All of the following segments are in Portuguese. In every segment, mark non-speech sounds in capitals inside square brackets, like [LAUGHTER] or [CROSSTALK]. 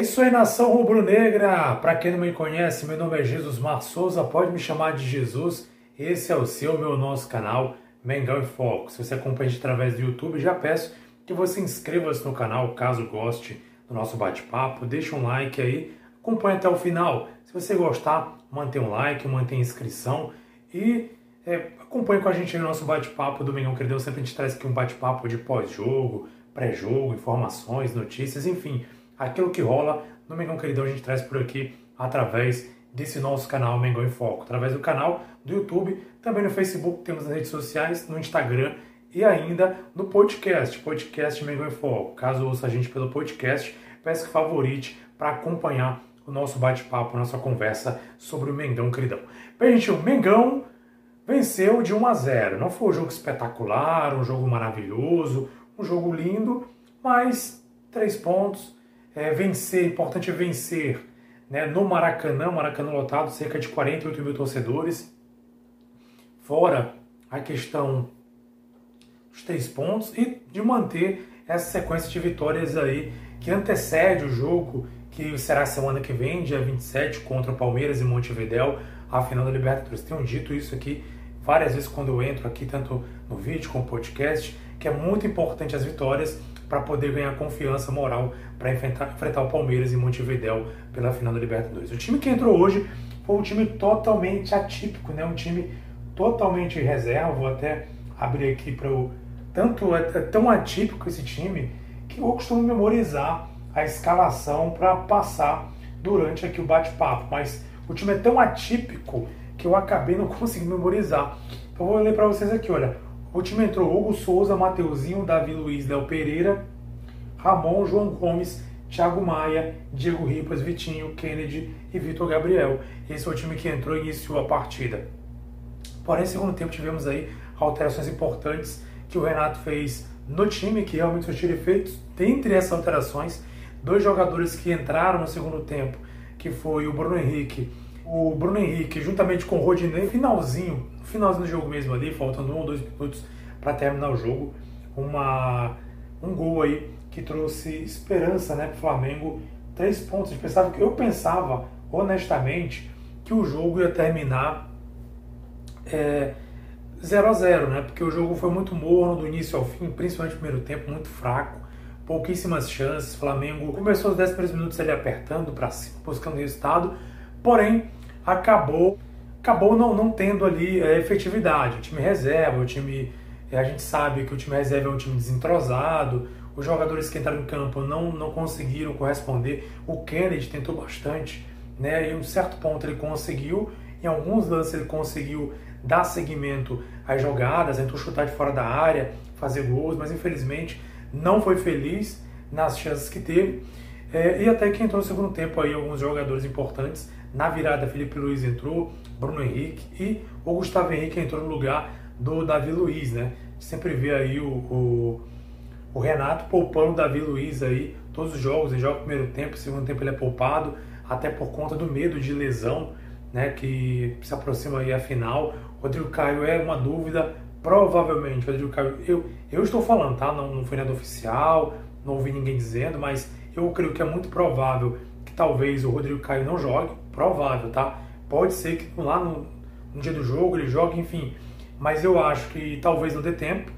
isso aí, nação rubro-negra! Para quem não me conhece, meu nome é Jesus Mar Souza, pode me chamar de Jesus. Esse é o seu, meu nosso canal Mengão em Foco. Se você acompanha através do YouTube, já peço que você inscreva-se no canal, caso goste do nosso bate-papo, deixa um like aí, acompanhe até o final. Se você gostar, mantenha um like, mantenha inscrição e é, acompanhe com a gente aí no nosso bate-papo do Mengão Credeu. Sempre a gente traz aqui um bate-papo de pós-jogo, pré-jogo, informações, notícias, enfim aquilo que rola no Mengão Queridão a gente traz por aqui através desse nosso canal Mengão em Foco, através do canal do YouTube, também no Facebook, temos nas redes sociais, no Instagram e ainda no podcast, podcast Mengão em Foco. Caso ouça a gente pelo podcast, peço que favorite para acompanhar o nosso bate-papo, nossa conversa sobre o Mengão Queridão. Bem, gente, o Mengão venceu de 1 a 0. Não foi um jogo espetacular, um jogo maravilhoso, um jogo lindo, mas três pontos é, vencer, importante vencer né, no Maracanã, Maracanã lotado, cerca de 48 mil torcedores. Fora a questão dos três pontos e de manter essa sequência de vitórias aí que antecede o jogo que será semana que vem, dia 27, contra o Palmeiras e Montevidéu, a final da Libertadores. Tenho dito isso aqui várias vezes quando eu entro aqui, tanto no vídeo como no podcast, que é muito importante as vitórias para poder ganhar confiança moral para enfrentar, enfrentar o Palmeiras em Montevidéu pela final da Libertadores. O time que entrou hoje foi um time totalmente atípico, né? um time totalmente reserva. Vou até abrir aqui para o. Tanto é, é tão atípico esse time que eu costumo memorizar a escalação para passar durante aqui o bate-papo. Mas o time é tão atípico que eu acabei não [LAUGHS] conseguindo memorizar. Então vou ler para vocês aqui, olha. O time entrou Hugo Souza, Mateuzinho, Davi Luiz, Léo Pereira, Ramon, João Gomes, Thiago Maia, Diego Ripas, Vitinho, Kennedy e Vitor Gabriel. Esse é o time que entrou e iniciou a partida. Porém, no segundo tempo tivemos aí alterações importantes que o Renato fez no time, que realmente surtiram efeitos. Dentre essas alterações, dois jogadores que entraram no segundo tempo, que foi o Bruno Henrique. O Bruno Henrique, juntamente com o Rodinei, finalzinho finalzinho do jogo mesmo ali, faltando um ou dois minutos para terminar o jogo, uma, um gol aí que trouxe esperança né, para o Flamengo, três pontos. Eu pensava, eu pensava, honestamente, que o jogo ia terminar é, 0 a 0 né? Porque o jogo foi muito morno do início ao fim, principalmente no primeiro tempo, muito fraco, pouquíssimas chances. Flamengo começou os 10 primeiros minutos ali apertando para cima, buscando resultado, porém acabou acabou não, não tendo ali é, efetividade. O time reserva, o time. É, a gente sabe que o time reserva é um time desentrosado, os jogadores que entraram em campo não, não conseguiram corresponder. O Kennedy tentou bastante, né? Em um certo ponto ele conseguiu, em alguns lances ele conseguiu dar seguimento às jogadas, tentou chutar de fora da área, fazer gols, mas infelizmente não foi feliz nas chances que teve. É, e até que entrou no segundo tempo aí alguns jogadores importantes. Na virada, Felipe Luiz entrou, Bruno Henrique e o Gustavo Henrique entrou no lugar do Davi Luiz, né? Sempre vê aí o, o, o Renato poupando o Davi Luiz aí todos os jogos, ele joga o primeiro tempo, segundo tempo ele é poupado, até por conta do medo de lesão, né? Que se aproxima aí a final. Rodrigo Caio é uma dúvida, provavelmente, Rodrigo Caio, eu, eu estou falando, tá? Não, não foi nada oficial, não ouvi ninguém dizendo, mas eu creio que é muito provável talvez o Rodrigo Caio não jogue, provável, tá? Pode ser que lá no, no dia do jogo ele jogue, enfim, mas eu acho que talvez não dê tempo,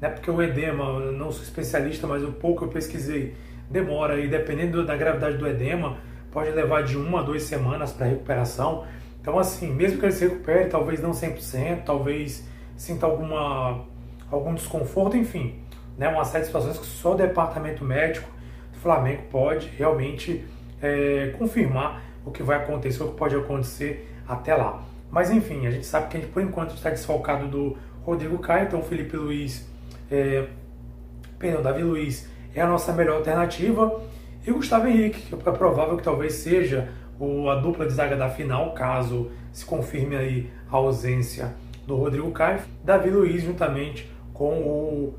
né? Porque o edema, eu não sou especialista, mas o pouco eu pesquisei demora e dependendo da gravidade do edema, pode levar de uma a duas semanas para recuperação. Então, assim, mesmo que ele se recupere, talvez não 100%, talvez sinta alguma, algum desconforto, enfim, né? Uma série de situações que só o departamento médico Flamengo pode realmente é, confirmar o que vai acontecer, o que pode acontecer até lá. Mas enfim, a gente sabe que a gente, por enquanto está desfalcado do Rodrigo Caio, então o Felipe Luiz, é, perdão, Davi Luiz é a nossa melhor alternativa. E o Gustavo Henrique, que é provável que talvez seja o, a dupla de zaga da final, caso se confirme aí a ausência do Rodrigo Caio. Davi Luiz juntamente com o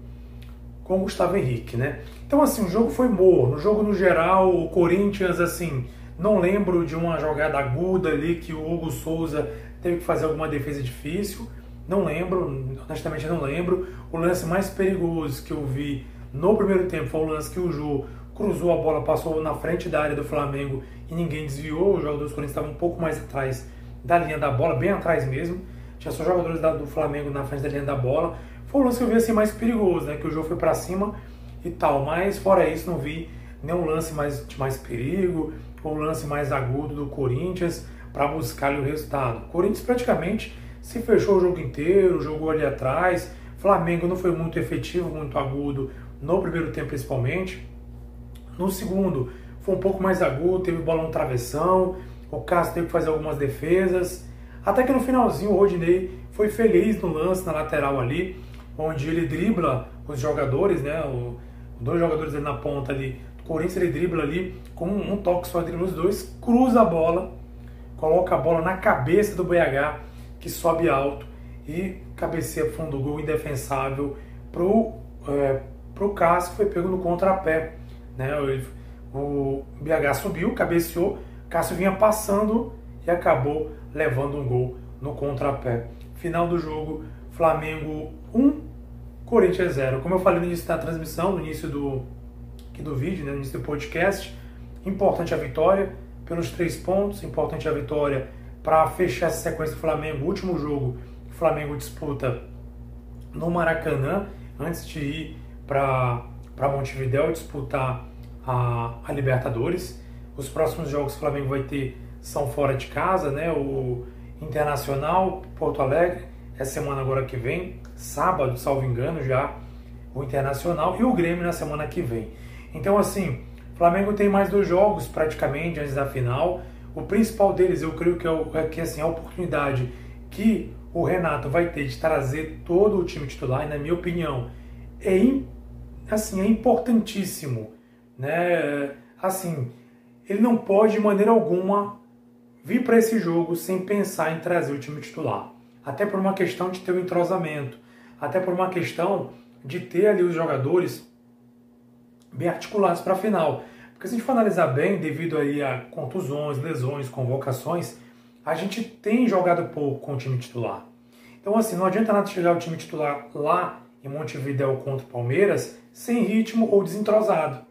com o Gustavo Henrique, né? Então, assim, o jogo foi morno. O jogo, no geral, o Corinthians, assim, não lembro de uma jogada aguda ali que o Hugo Souza teve que fazer alguma defesa difícil. Não lembro, honestamente não lembro. O lance mais perigoso que eu vi no primeiro tempo foi o lance que o Jô cruzou a bola, passou na frente da área do Flamengo e ninguém desviou. Os jogadores do Corinthians estavam um pouco mais atrás da linha da bola, bem atrás mesmo. Tinha só jogadores do Flamengo na frente da linha da bola. Foi o lance que eu vi assim mais perigoso, né? Que o jogo foi para cima e tal. Mas fora isso, não vi nenhum lance mais, de mais perigo ou lance mais agudo do Corinthians para buscar o resultado. O Corinthians praticamente se fechou o jogo inteiro, jogou ali atrás. Flamengo não foi muito efetivo, muito agudo no primeiro tempo principalmente. No segundo foi um pouco mais agudo, teve bola no travessão, o Cássio teve que fazer algumas defesas. Até que no finalzinho o Rodinei foi feliz no lance na lateral ali, onde ele dribla os jogadores, né? O, dois jogadores ali na ponta ali. O Corinthians ele dribla ali com um toque só, dribla os dois, cruza a bola, coloca a bola na cabeça do BH, que sobe alto e cabeceia fundo do gol indefensável pro, é, pro Cássio, que foi pego no contrapé. Né? O BH subiu, cabeceou, Cássio vinha passando e acabou levando um gol no contrapé. Final do jogo, Flamengo 1, Corinthians 0. Como eu falei no início da transmissão, no início do, aqui do vídeo, né, no início do podcast, importante a vitória pelos três pontos, importante a vitória para fechar essa sequência do Flamengo, último jogo que o Flamengo disputa no Maracanã, antes de ir para Montevideo disputar a, a Libertadores. Os próximos jogos que o Flamengo vai ter são fora de casa, né? O Internacional, Porto Alegre, essa semana agora que vem, sábado, salvo engano, já o Internacional e o Grêmio na semana que vem. Então, assim, o Flamengo tem mais dois jogos praticamente antes da final. O principal deles, eu creio que é, o, é que assim, a oportunidade que o Renato vai ter de trazer todo o time titular, e na minha opinião, é, assim, é importantíssimo né? Assim, ele não pode de maneira alguma vir para esse jogo sem pensar em trazer o time titular. Até por uma questão de ter o um entrosamento, até por uma questão de ter ali os jogadores bem articulados para a final. Porque se a gente for analisar bem, devido aí a contusões, lesões, convocações, a gente tem jogado pouco com o time titular. Então, assim, não adianta nada chegar o time titular lá em Montevideo contra o Palmeiras sem ritmo ou desentrosado.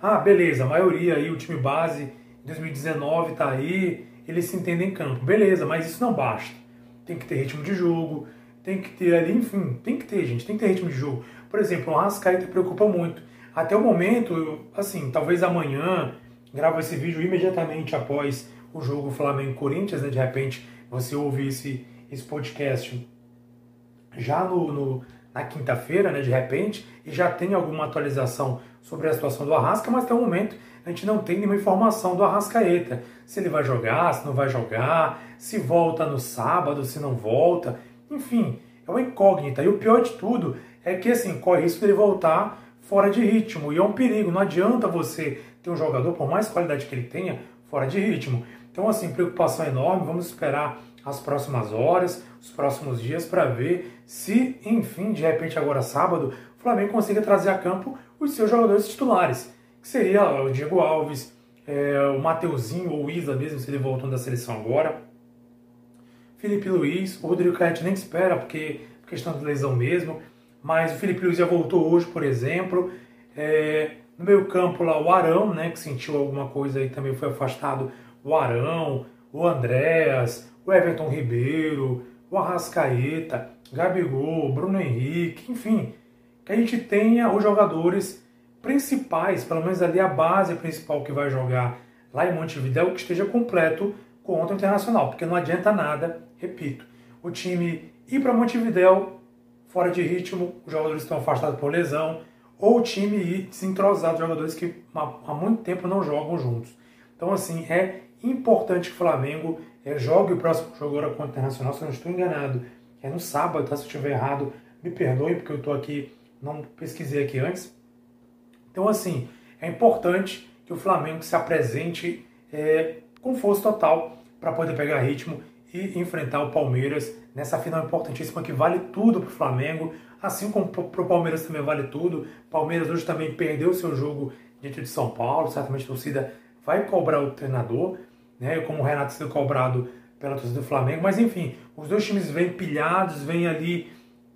Ah, beleza, a maioria aí, o time base 2019 tá aí, eles se entendem em campo. Beleza, mas isso não basta. Tem que ter ritmo de jogo, tem que ter ali, enfim, tem que ter, gente, tem que ter ritmo de jogo. Por exemplo, o Arrascaeta preocupa muito. Até o momento, assim, talvez amanhã, gravo esse vídeo imediatamente após o jogo Flamengo-Corinthians, né? De repente você ouve esse, esse podcast já no, no na quinta-feira, né? De repente, e já tem alguma atualização sobre a situação do Arrasca, mas até o momento a gente não tem nenhuma informação do Arrascaeta. Se ele vai jogar, se não vai jogar, se volta no sábado, se não volta. Enfim, é uma incógnita. E o pior de tudo é que assim, corre risco de ele voltar fora de ritmo. E é um perigo. Não adianta você ter um jogador, por mais qualidade que ele tenha, fora de ritmo. Então, assim, preocupação enorme. Vamos esperar as próximas horas, os próximos dias para ver se, enfim, de repente agora sábado, o Flamengo consiga trazer a campo os seus jogadores titulares, que seria o Diego Alves, é, o Mateuzinho ou o Isla mesmo, se ele voltando da seleção agora, Felipe Luiz, o Rodrigo Caete nem espera, porque por questão de lesão mesmo, mas o Felipe Luiz já voltou hoje, por exemplo. É, no meio campo lá, o Arão, né, que sentiu alguma coisa e também foi afastado, o Arão, o Andréas, o Everton Ribeiro, o Arrascaeta, Gabigol, Bruno Henrique, enfim, que a gente tenha os jogadores principais, pelo menos ali a base principal que vai jogar lá em Montevideo, que esteja completo contra o Internacional, porque não adianta nada, repito, o time ir para Montevideo fora de ritmo, os jogadores estão afastados por lesão, ou o time ir desentrosado, jogadores que há muito tempo não jogam juntos. Então, assim, é importante que o Flamengo é, jogue o próximo jogo agora contra o Internacional, se eu não estou enganado. É no sábado, tá? Se eu estiver errado, me perdoe, porque eu estou aqui não pesquisei aqui antes. Então, assim, é importante que o Flamengo se apresente é, com força total para poder pegar ritmo e enfrentar o Palmeiras nessa final importantíssima que vale tudo para o Flamengo, assim como para o Palmeiras também vale tudo. Palmeiras hoje também perdeu seu jogo diante de São Paulo, certamente a torcida vai cobrar o treinador, né? Como o Renato sendo cobrado pela torcida do Flamengo, mas enfim, os dois times vêm pilhados, vêm ali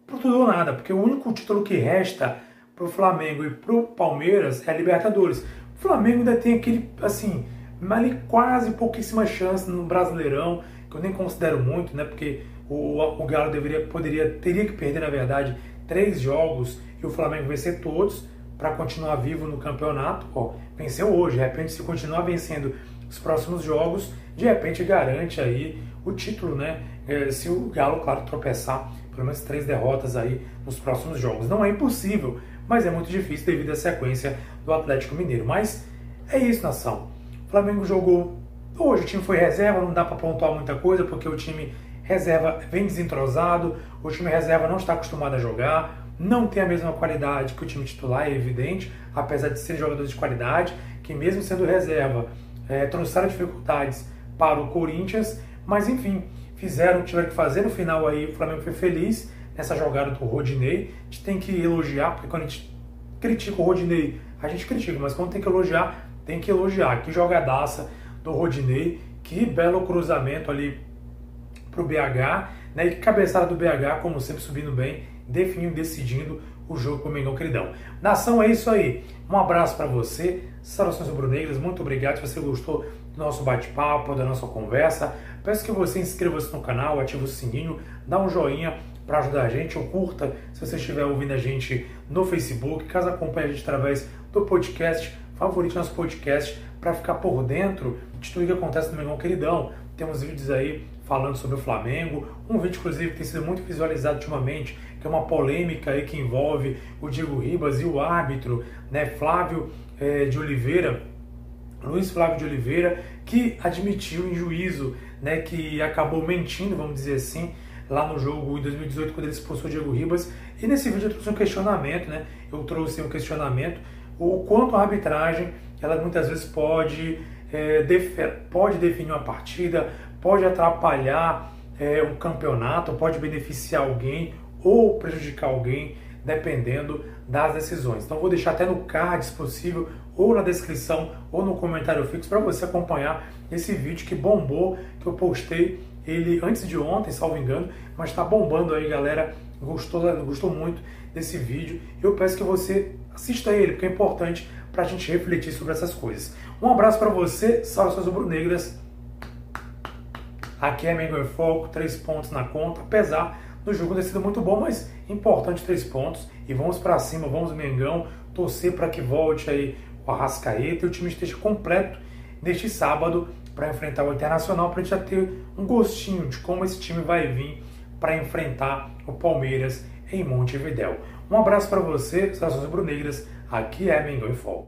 por tudo ou nada, porque o único título que resta para o Flamengo e para o Palmeiras é a Libertadores. O Flamengo ainda tem aquele, assim, ali quase pouquíssima chance no Brasileirão, que eu nem considero muito, né? Porque o, o Galo deveria, poderia, teria que perder, na verdade, três jogos e o Flamengo vencer todos para continuar vivo no campeonato. Ó, venceu hoje, de repente, se continuar vencendo os próximos jogos, de repente garante aí o título, né? É, se o Galo, claro, tropeçar pelo menos três derrotas aí nos próximos jogos. Não é impossível, mas é muito difícil devido à sequência do Atlético Mineiro. Mas é isso, nação. O Flamengo jogou. Hoje o time foi reserva, não dá para pontuar muita coisa, porque o time reserva vem desentrosado, o time reserva não está acostumado a jogar, não tem a mesma qualidade que o time titular, é evidente, apesar de serem jogadores de qualidade, que mesmo sendo reserva, é, trouxeram dificuldades para o Corinthians, mas enfim, fizeram o que tiveram que fazer. No final aí o Flamengo foi feliz nessa jogada do Rodinei. A gente tem que elogiar, porque quando a gente critica o Rodinei, a gente critica, mas quando tem que elogiar, tem que elogiar. Que jogadaça do Rodinei, que belo cruzamento ali pro BH, né? E que cabeçada do BH, como sempre, subindo bem, definindo, decidindo o jogo com o Mengão Queridão. Nação, é isso aí. Um abraço para você. Saudações rubro-negras. Muito obrigado. Se você gostou do nosso bate-papo, da nossa conversa, peço que você inscreva-se no canal, ative o sininho, dá um joinha para ajudar a gente, ou curta se você estiver ouvindo a gente no Facebook, caso acompanhe a gente através do podcast, favorite nosso podcast para ficar por dentro de tudo que acontece no Mengão Queridão. Temos vídeos aí falando sobre o Flamengo, um vídeo inclusive que tem sido muito visualizado ultimamente, que é uma polêmica aí que envolve o Diego Ribas e o árbitro, né, Flávio é, de Oliveira, Luiz Flávio de Oliveira, que admitiu em juízo, né, que acabou mentindo, vamos dizer assim, lá no jogo em 2018 quando ele expulsou o Diego Ribas. E nesse vídeo eu trouxe um questionamento, né? Eu trouxe um questionamento o quanto a arbitragem ela muitas vezes pode é, pode definir uma partida, pode atrapalhar é, um campeonato, pode beneficiar alguém ou prejudicar alguém, dependendo das decisões. Então vou deixar até no card, se possível, ou na descrição, ou no comentário fixo, para você acompanhar esse vídeo que bombou, que eu postei ele antes de ontem, salvo engano, mas está bombando aí, galera. Gostou, gostou muito desse vídeo. Eu peço que você assista ele, porque é importante para a gente refletir sobre essas coisas. Um abraço para você, saudações rubro-negras. Aqui é Mengão em Foco, três pontos na conta, apesar do jogo ter sido muito bom, mas importante três pontos. E vamos para cima, vamos Mengão, torcer para que volte aí o Arrascaeta e o time esteja completo neste sábado para enfrentar o Internacional, para a gente já ter um gostinho de como esse time vai vir para enfrentar o Palmeiras em Montevidéu. Um abraço para você, saudações rubro-negras. Aqui é Mengão em Foco.